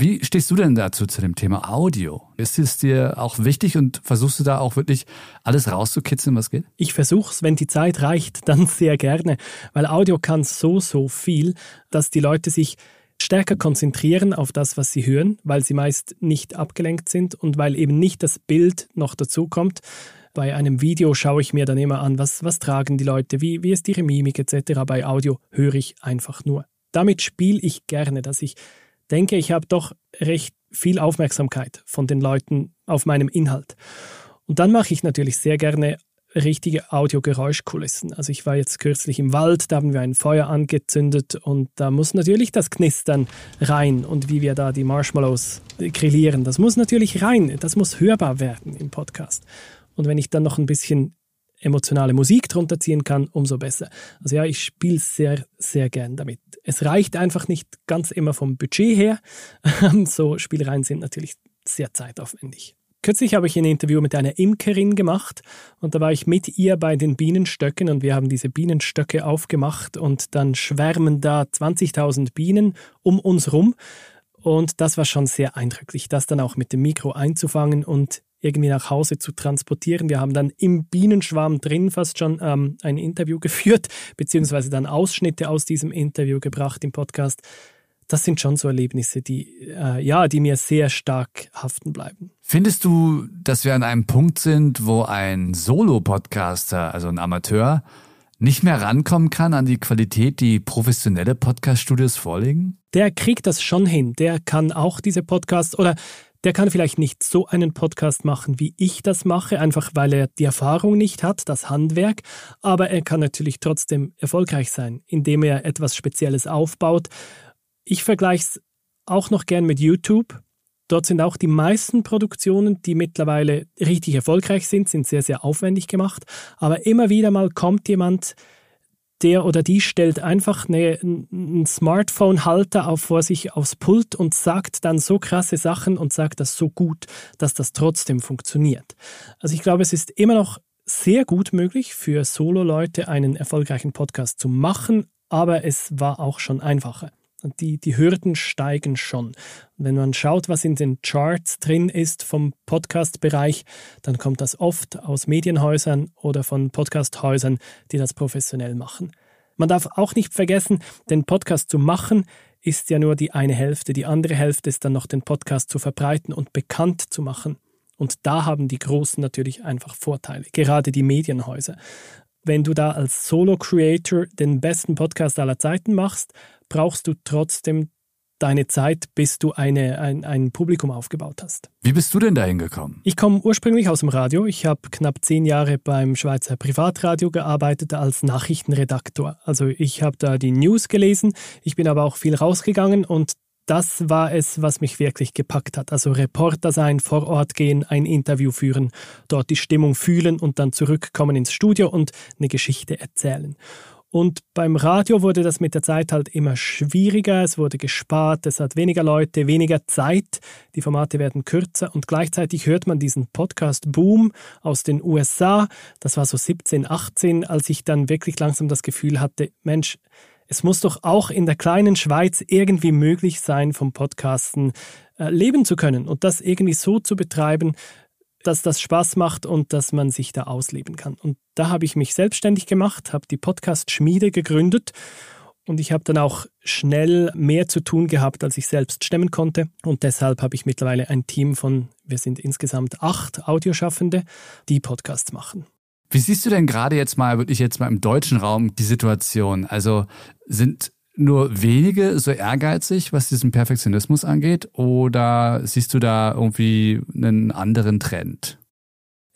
Wie stehst du denn dazu zu dem Thema Audio? Ist es dir auch wichtig und versuchst du da auch wirklich alles rauszukitzeln, was geht? Ich versuche es, wenn die Zeit reicht, dann sehr gerne, weil Audio kann so, so viel, dass die Leute sich stärker konzentrieren auf das, was sie hören, weil sie meist nicht abgelenkt sind und weil eben nicht das Bild noch dazu kommt. Bei einem Video schaue ich mir dann immer an, was, was tragen die Leute, wie, wie ist ihre Mimik etc. Bei Audio höre ich einfach nur. Damit spiele ich gerne, dass ich denke, ich habe doch recht viel Aufmerksamkeit von den Leuten auf meinem Inhalt. Und dann mache ich natürlich sehr gerne richtige Audiogeräuschkulissen. Also ich war jetzt kürzlich im Wald, da haben wir ein Feuer angezündet und da muss natürlich das Knistern rein und wie wir da die Marshmallows grillieren, das muss natürlich rein, das muss hörbar werden im Podcast. Und wenn ich dann noch ein bisschen emotionale Musik drunter ziehen kann, umso besser. Also ja, ich spiele sehr, sehr gern damit. Es reicht einfach nicht ganz immer vom Budget her. so Spielereien sind natürlich sehr zeitaufwendig. Kürzlich habe ich ein Interview mit einer Imkerin gemacht und da war ich mit ihr bei den Bienenstöcken und wir haben diese Bienenstöcke aufgemacht und dann schwärmen da 20.000 Bienen um uns rum und das war schon sehr eindrücklich, das dann auch mit dem Mikro einzufangen und irgendwie nach Hause zu transportieren. Wir haben dann im Bienenschwarm drin fast schon ähm, ein Interview geführt, beziehungsweise dann Ausschnitte aus diesem Interview gebracht im Podcast. Das sind schon so Erlebnisse, die, äh, ja, die mir sehr stark haften bleiben. Findest du, dass wir an einem Punkt sind, wo ein Solo-Podcaster, also ein Amateur, nicht mehr rankommen kann an die Qualität, die professionelle Podcast-Studios vorlegen? Der kriegt das schon hin. Der kann auch diese Podcasts oder der kann vielleicht nicht so einen Podcast machen, wie ich das mache, einfach weil er die Erfahrung nicht hat, das Handwerk, aber er kann natürlich trotzdem erfolgreich sein, indem er etwas Spezielles aufbaut. Ich vergleiche es auch noch gern mit YouTube. Dort sind auch die meisten Produktionen, die mittlerweile richtig erfolgreich sind, sind sehr, sehr aufwendig gemacht. Aber immer wieder mal kommt jemand, der oder die stellt einfach eine, einen Smartphone-Halter vor sich aufs Pult und sagt dann so krasse Sachen und sagt das so gut, dass das trotzdem funktioniert. Also ich glaube, es ist immer noch sehr gut möglich für Solo-Leute einen erfolgreichen Podcast zu machen, aber es war auch schon einfacher. Die, die Hürden steigen schon. Wenn man schaut, was in den Charts drin ist vom Podcast-Bereich, dann kommt das oft aus Medienhäusern oder von Podcasthäusern, die das professionell machen. Man darf auch nicht vergessen, den Podcast zu machen ist ja nur die eine Hälfte. Die andere Hälfte ist dann noch den Podcast zu verbreiten und bekannt zu machen. Und da haben die Großen natürlich einfach Vorteile, gerade die Medienhäuser. Wenn du da als Solo-Creator den besten Podcast aller Zeiten machst, brauchst du trotzdem deine Zeit, bis du eine, ein, ein Publikum aufgebaut hast. Wie bist du denn dahin gekommen? Ich komme ursprünglich aus dem Radio. Ich habe knapp zehn Jahre beim Schweizer Privatradio gearbeitet als Nachrichtenredaktor. Also ich habe da die News gelesen. Ich bin aber auch viel rausgegangen und das war es, was mich wirklich gepackt hat. Also Reporter sein, vor Ort gehen, ein Interview führen, dort die Stimmung fühlen und dann zurückkommen ins Studio und eine Geschichte erzählen. Und beim Radio wurde das mit der Zeit halt immer schwieriger, es wurde gespart, es hat weniger Leute, weniger Zeit, die Formate werden kürzer und gleichzeitig hört man diesen Podcast-Boom aus den USA. Das war so 17, 18, als ich dann wirklich langsam das Gefühl hatte, Mensch, es muss doch auch in der kleinen Schweiz irgendwie möglich sein, vom Podcasten äh, leben zu können und das irgendwie so zu betreiben, dass das Spaß macht und dass man sich da ausleben kann. Und da habe ich mich selbstständig gemacht, habe die Podcast-Schmiede gegründet und ich habe dann auch schnell mehr zu tun gehabt, als ich selbst stemmen konnte. Und deshalb habe ich mittlerweile ein Team von, wir sind insgesamt acht Audioschaffende, die Podcasts machen. Wie siehst du denn gerade jetzt mal, wirklich jetzt mal im deutschen Raum die Situation? Also sind nur wenige so ehrgeizig, was diesen Perfektionismus angeht? Oder siehst du da irgendwie einen anderen Trend?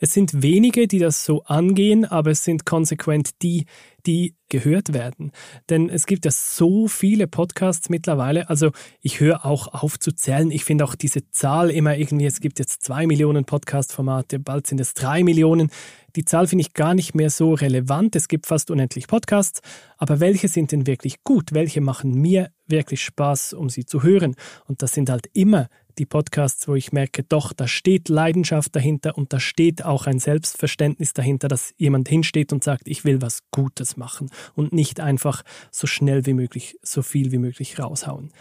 Es sind wenige, die das so angehen, aber es sind konsequent die, die gehört werden. Denn es gibt ja so viele Podcasts mittlerweile. Also ich höre auch auf zu zählen. Ich finde auch diese Zahl immer irgendwie, es gibt jetzt zwei Millionen Podcast-Formate, bald sind es drei Millionen. Die Zahl finde ich gar nicht mehr so relevant. Es gibt fast unendlich Podcasts. Aber welche sind denn wirklich gut? Welche machen mir wirklich Spaß, um sie zu hören? Und das sind halt immer die Podcasts, wo ich merke, doch, da steht Leidenschaft dahinter und da steht auch ein Selbstverständnis dahinter, dass jemand hinsteht und sagt, ich will was Gutes machen und nicht einfach so schnell wie möglich, so viel wie möglich raushauen.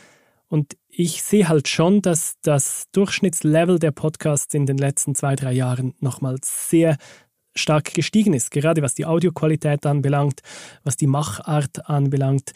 Und ich sehe halt schon, dass das Durchschnittslevel der Podcasts in den letzten zwei, drei Jahren nochmal sehr stark gestiegen ist, gerade was die Audioqualität anbelangt, was die Machart anbelangt.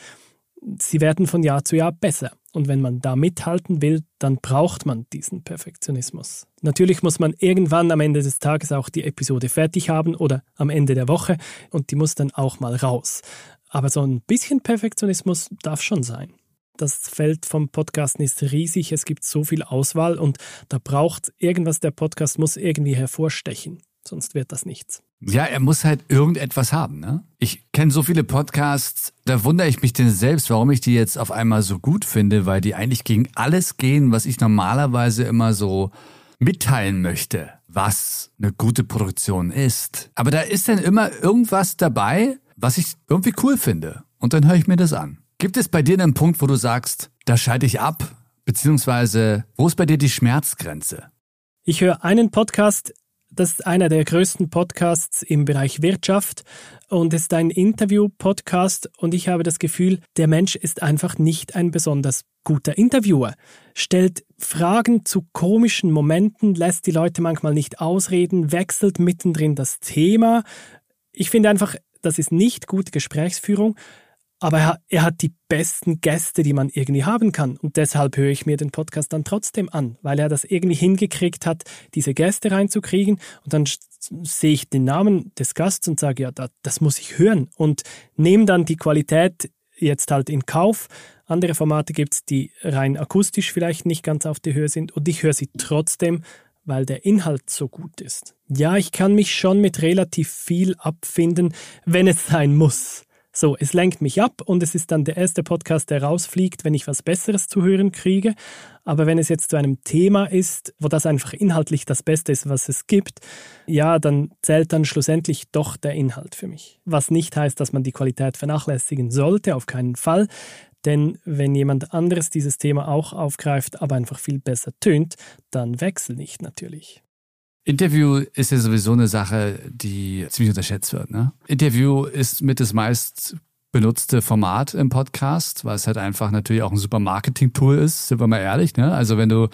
Sie werden von Jahr zu Jahr besser. Und wenn man da mithalten will, dann braucht man diesen Perfektionismus. Natürlich muss man irgendwann am Ende des Tages auch die Episode fertig haben oder am Ende der Woche und die muss dann auch mal raus. Aber so ein bisschen Perfektionismus darf schon sein. Das Feld vom Podcasten ist riesig, es gibt so viel Auswahl und da braucht irgendwas, der Podcast muss irgendwie hervorstechen, sonst wird das nichts. Ja, er muss halt irgendetwas haben. Ne? Ich kenne so viele Podcasts, da wundere ich mich denn selbst, warum ich die jetzt auf einmal so gut finde, weil die eigentlich gegen alles gehen, was ich normalerweise immer so mitteilen möchte, was eine gute Produktion ist. Aber da ist dann immer irgendwas dabei, was ich irgendwie cool finde. Und dann höre ich mir das an. Gibt es bei dir einen Punkt, wo du sagst, da schalte ich ab? Beziehungsweise, wo ist bei dir die Schmerzgrenze? Ich höre einen Podcast, das ist einer der größten Podcasts im Bereich Wirtschaft und ist ein Interview-Podcast und ich habe das Gefühl, der Mensch ist einfach nicht ein besonders guter Interviewer. Stellt Fragen zu komischen Momenten, lässt die Leute manchmal nicht ausreden, wechselt mittendrin das Thema. Ich finde einfach, das ist nicht gute Gesprächsführung. Aber er, hat die besten Gäste, die man irgendwie haben kann. Und deshalb höre ich mir den Podcast dann trotzdem an, weil er das irgendwie hingekriegt hat, diese Gäste reinzukriegen. Und dann sehe ich den Namen des Gasts und sage, ja, das, das muss ich hören. Und nehme dann die Qualität jetzt halt in Kauf. Andere Formate gibt es, die rein akustisch vielleicht nicht ganz auf der Höhe sind. Und ich höre sie trotzdem, weil der Inhalt so gut ist. Ja, ich kann mich schon mit relativ viel abfinden, wenn es sein muss. So, es lenkt mich ab und es ist dann der erste Podcast, der rausfliegt, wenn ich was Besseres zu hören kriege. Aber wenn es jetzt zu einem Thema ist, wo das einfach inhaltlich das Beste ist, was es gibt, ja, dann zählt dann schlussendlich doch der Inhalt für mich. Was nicht heißt, dass man die Qualität vernachlässigen sollte, auf keinen Fall. Denn wenn jemand anderes dieses Thema auch aufgreift, aber einfach viel besser tönt, dann wechsel nicht natürlich. Interview ist ja sowieso eine Sache, die ziemlich unterschätzt wird. Ne? Interview ist mit das meist benutzte Format im Podcast, weil es halt einfach natürlich auch ein super Marketing-Tool ist, sind wir mal ehrlich. Ne? Also wenn du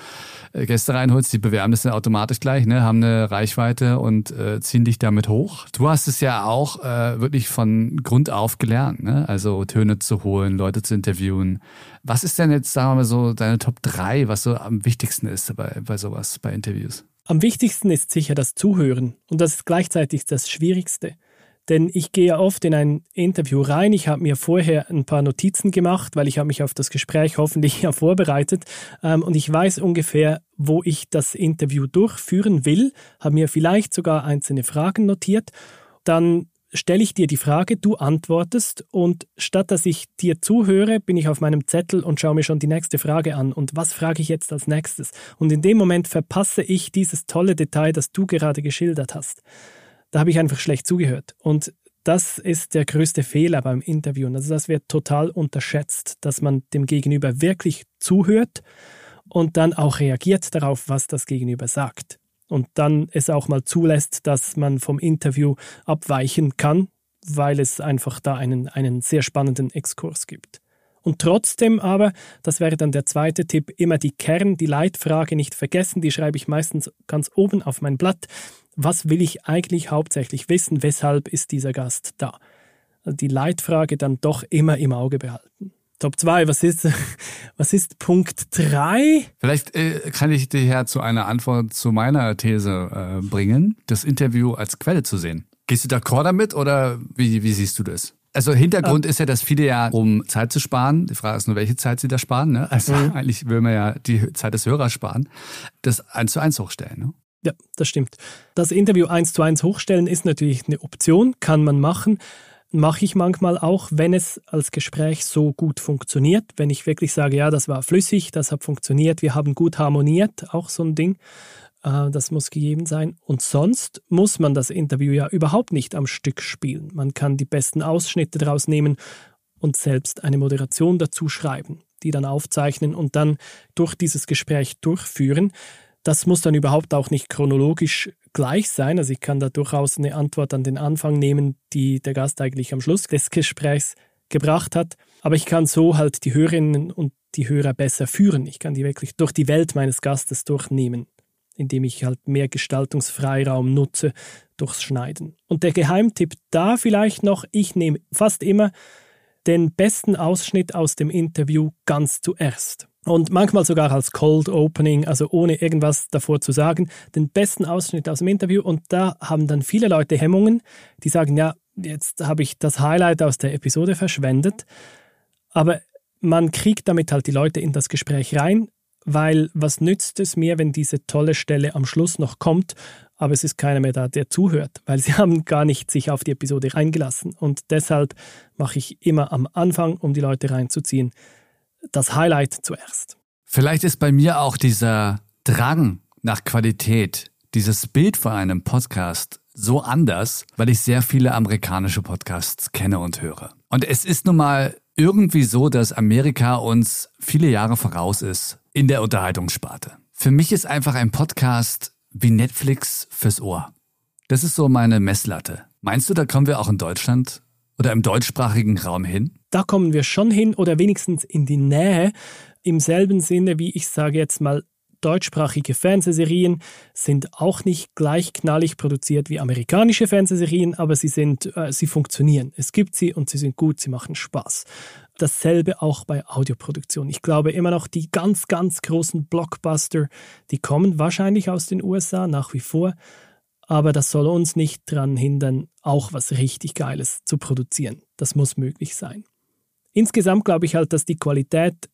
äh, Gäste reinholst, die bewerben das dann automatisch gleich, ne? haben eine Reichweite und äh, ziehen dich damit hoch. Du hast es ja auch äh, wirklich von Grund auf gelernt, ne? also Töne zu holen, Leute zu interviewen. Was ist denn jetzt, sagen wir mal so, deine Top 3, was so am wichtigsten ist bei, bei sowas, bei Interviews? Am wichtigsten ist sicher das Zuhören und das ist gleichzeitig das Schwierigste. Denn ich gehe oft in ein Interview rein, ich habe mir vorher ein paar Notizen gemacht, weil ich habe mich auf das Gespräch hoffentlich ja vorbereitet ähm, und ich weiß ungefähr, wo ich das Interview durchführen will, habe mir vielleicht sogar einzelne Fragen notiert. Dann stelle ich dir die Frage, du antwortest und statt dass ich dir zuhöre, bin ich auf meinem Zettel und schaue mir schon die nächste Frage an und was frage ich jetzt als nächstes? Und in dem Moment verpasse ich dieses tolle Detail, das du gerade geschildert hast. Da habe ich einfach schlecht zugehört und das ist der größte Fehler beim Interviewen. Also das wird total unterschätzt, dass man dem Gegenüber wirklich zuhört und dann auch reagiert darauf, was das Gegenüber sagt und dann es auch mal zulässt, dass man vom Interview abweichen kann, weil es einfach da einen, einen sehr spannenden Exkurs gibt. Und trotzdem aber, das wäre dann der zweite Tipp, immer die Kern, die Leitfrage nicht vergessen, die schreibe ich meistens ganz oben auf mein Blatt. Was will ich eigentlich hauptsächlich wissen? Weshalb ist dieser Gast da? Also die Leitfrage dann doch immer im Auge behalten. Top 2, was ist, was ist Punkt 3? Vielleicht äh, kann ich dich ja zu einer Antwort zu meiner These äh, bringen, das Interview als Quelle zu sehen. Gehst du d'accord damit oder wie, wie siehst du das? Also Hintergrund ist ja, dass viele ja, um Zeit zu sparen, die Frage ist nur, welche Zeit sie da sparen, ne? Also mhm. eigentlich will man ja die Zeit des Hörers sparen, das eins zu eins hochstellen, ne? Ja, das stimmt. Das Interview eins zu eins hochstellen ist natürlich eine Option, kann man machen mache ich manchmal auch, wenn es als Gespräch so gut funktioniert. Wenn ich wirklich sage, ja, das war flüssig, das hat funktioniert, wir haben gut harmoniert, auch so ein Ding. Äh, das muss gegeben sein. Und sonst muss man das Interview ja überhaupt nicht am Stück spielen. Man kann die besten Ausschnitte daraus nehmen und selbst eine Moderation dazu schreiben, die dann aufzeichnen und dann durch dieses Gespräch durchführen. Das muss dann überhaupt auch nicht chronologisch gleich sein. Also ich kann da durchaus eine Antwort an den Anfang nehmen, die der Gast eigentlich am Schluss des Gesprächs gebracht hat. Aber ich kann so halt die Hörerinnen und die Hörer besser führen. Ich kann die wirklich durch die Welt meines Gastes durchnehmen, indem ich halt mehr Gestaltungsfreiraum nutze durchs Schneiden. Und der Geheimtipp da vielleicht noch, ich nehme fast immer den besten Ausschnitt aus dem Interview ganz zuerst. Und manchmal sogar als Cold Opening, also ohne irgendwas davor zu sagen, den besten Ausschnitt aus dem Interview. Und da haben dann viele Leute Hemmungen, die sagen, ja, jetzt habe ich das Highlight aus der Episode verschwendet. Aber man kriegt damit halt die Leute in das Gespräch rein, weil was nützt es mir, wenn diese tolle Stelle am Schluss noch kommt, aber es ist keiner mehr da, der zuhört, weil sie haben gar nicht sich auf die Episode eingelassen. Und deshalb mache ich immer am Anfang, um die Leute reinzuziehen, das Highlight zuerst. Vielleicht ist bei mir auch dieser Drang nach Qualität, dieses Bild von einem Podcast so anders, weil ich sehr viele amerikanische Podcasts kenne und höre. Und es ist nun mal irgendwie so, dass Amerika uns viele Jahre voraus ist in der Unterhaltungssparte. Für mich ist einfach ein Podcast wie Netflix fürs Ohr. Das ist so meine Messlatte. Meinst du, da kommen wir auch in Deutschland oder im deutschsprachigen Raum hin? Da kommen wir schon hin oder wenigstens in die Nähe. Im selben Sinne, wie ich sage jetzt mal, deutschsprachige Fernsehserien sind auch nicht gleich knallig produziert wie amerikanische Fernsehserien, aber sie sind, äh, sie funktionieren. Es gibt sie und sie sind gut, sie machen Spaß. Dasselbe auch bei Audioproduktion. Ich glaube immer noch, die ganz, ganz großen Blockbuster, die kommen wahrscheinlich aus den USA nach wie vor, aber das soll uns nicht daran hindern, auch was richtig Geiles zu produzieren. Das muss möglich sein. Insgesamt glaube ich halt, dass die Qualität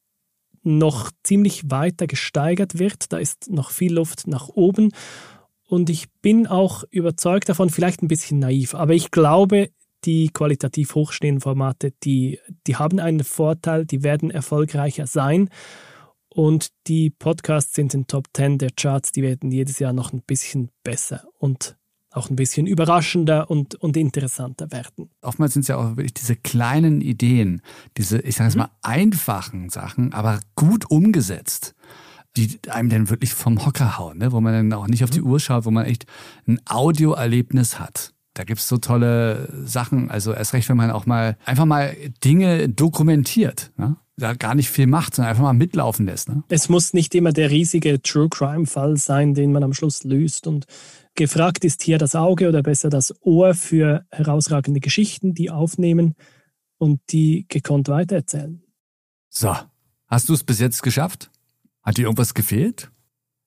noch ziemlich weiter gesteigert wird. Da ist noch viel Luft nach oben. Und ich bin auch überzeugt davon, vielleicht ein bisschen naiv, aber ich glaube, die qualitativ hochstehenden Formate, die, die haben einen Vorteil, die werden erfolgreicher sein. Und die Podcasts sind in den Top 10 der Charts, die werden jedes Jahr noch ein bisschen besser und auch ein bisschen überraschender und, und interessanter werden. Oftmals sind es ja auch wirklich diese kleinen Ideen, diese, ich sage es mhm. mal, einfachen Sachen, aber gut umgesetzt, die einem dann wirklich vom Hocker hauen, ne? wo man dann auch nicht auf die mhm. Uhr schaut, wo man echt ein Audioerlebnis hat. Da gibt es so tolle Sachen, also erst recht, wenn man auch mal einfach mal Dinge dokumentiert. Ne? Da gar nicht viel macht, sondern einfach mal mitlaufen lässt. Ne? Es muss nicht immer der riesige True Crime-Fall sein, den man am Schluss löst. Und gefragt ist hier das Auge oder besser das Ohr für herausragende Geschichten, die aufnehmen und die gekonnt weitererzählen. So, hast du es bis jetzt geschafft? Hat dir irgendwas gefehlt?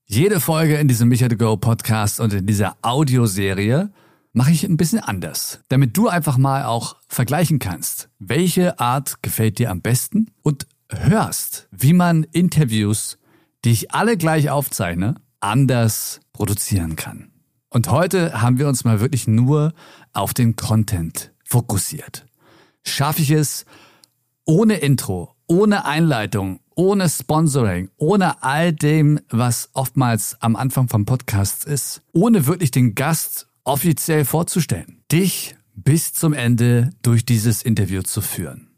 Jede Folge in diesem Micha to Go Podcast und in dieser Audioserie mache ich ein bisschen anders, damit du einfach mal auch vergleichen kannst, welche Art gefällt dir am besten und hörst, wie man Interviews, die ich alle gleich aufzeichne, anders produzieren kann. Und heute haben wir uns mal wirklich nur auf den Content fokussiert. Schaffe ich es ohne Intro, ohne Einleitung, ohne Sponsoring, ohne all dem, was oftmals am Anfang vom Podcast ist, ohne wirklich den Gast offiziell vorzustellen, dich bis zum Ende durch dieses Interview zu führen.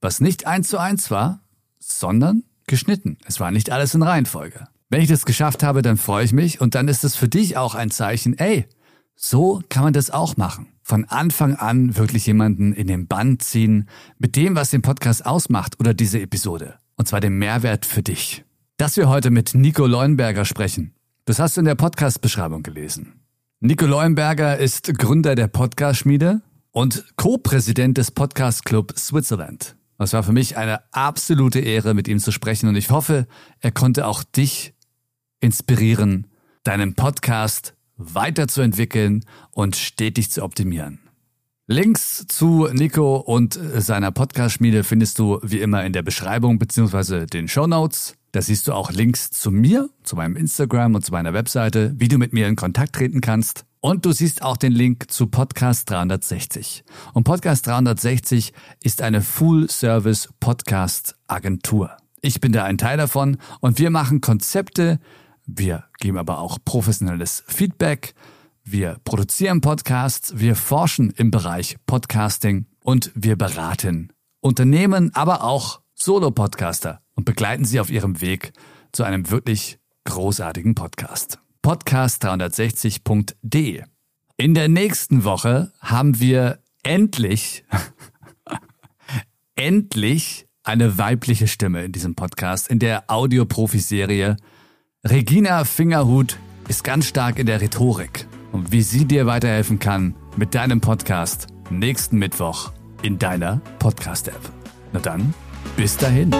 Was nicht eins zu eins war, sondern geschnitten. Es war nicht alles in Reihenfolge. Wenn ich das geschafft habe, dann freue ich mich und dann ist es für dich auch ein Zeichen, ey, so kann man das auch machen. Von Anfang an wirklich jemanden in den Bann ziehen mit dem, was den Podcast ausmacht oder diese Episode. Und zwar den Mehrwert für dich. Dass wir heute mit Nico Leuenberger sprechen, das hast du in der Podcast-Beschreibung gelesen. Nico Leuenberger ist Gründer der Podcast-Schmiede und Co-Präsident des Podcast Club Switzerland. Es war für mich eine absolute Ehre, mit ihm zu sprechen und ich hoffe, er konnte auch dich inspirieren, deinen Podcast weiterzuentwickeln und stetig zu optimieren. Links zu Nico und seiner Podcast-Schmiede findest du wie immer in der Beschreibung bzw. den Show Notes. Da siehst du auch Links zu mir, zu meinem Instagram und zu meiner Webseite, wie du mit mir in Kontakt treten kannst. Und du siehst auch den Link zu Podcast 360. Und Podcast 360 ist eine Full-Service Podcast-Agentur. Ich bin da ein Teil davon und wir machen Konzepte, wir geben aber auch professionelles Feedback, wir produzieren Podcasts, wir forschen im Bereich Podcasting und wir beraten Unternehmen, aber auch Solo-Podcaster und begleiten Sie auf Ihrem Weg zu einem wirklich großartigen Podcast. Podcast360.de. In der nächsten Woche haben wir endlich, endlich eine weibliche Stimme in diesem Podcast, in der Audioprofi-Serie. Regina Fingerhut ist ganz stark in der Rhetorik und wie sie dir weiterhelfen kann mit deinem Podcast nächsten Mittwoch in deiner Podcast-App. Na dann, bis dahin.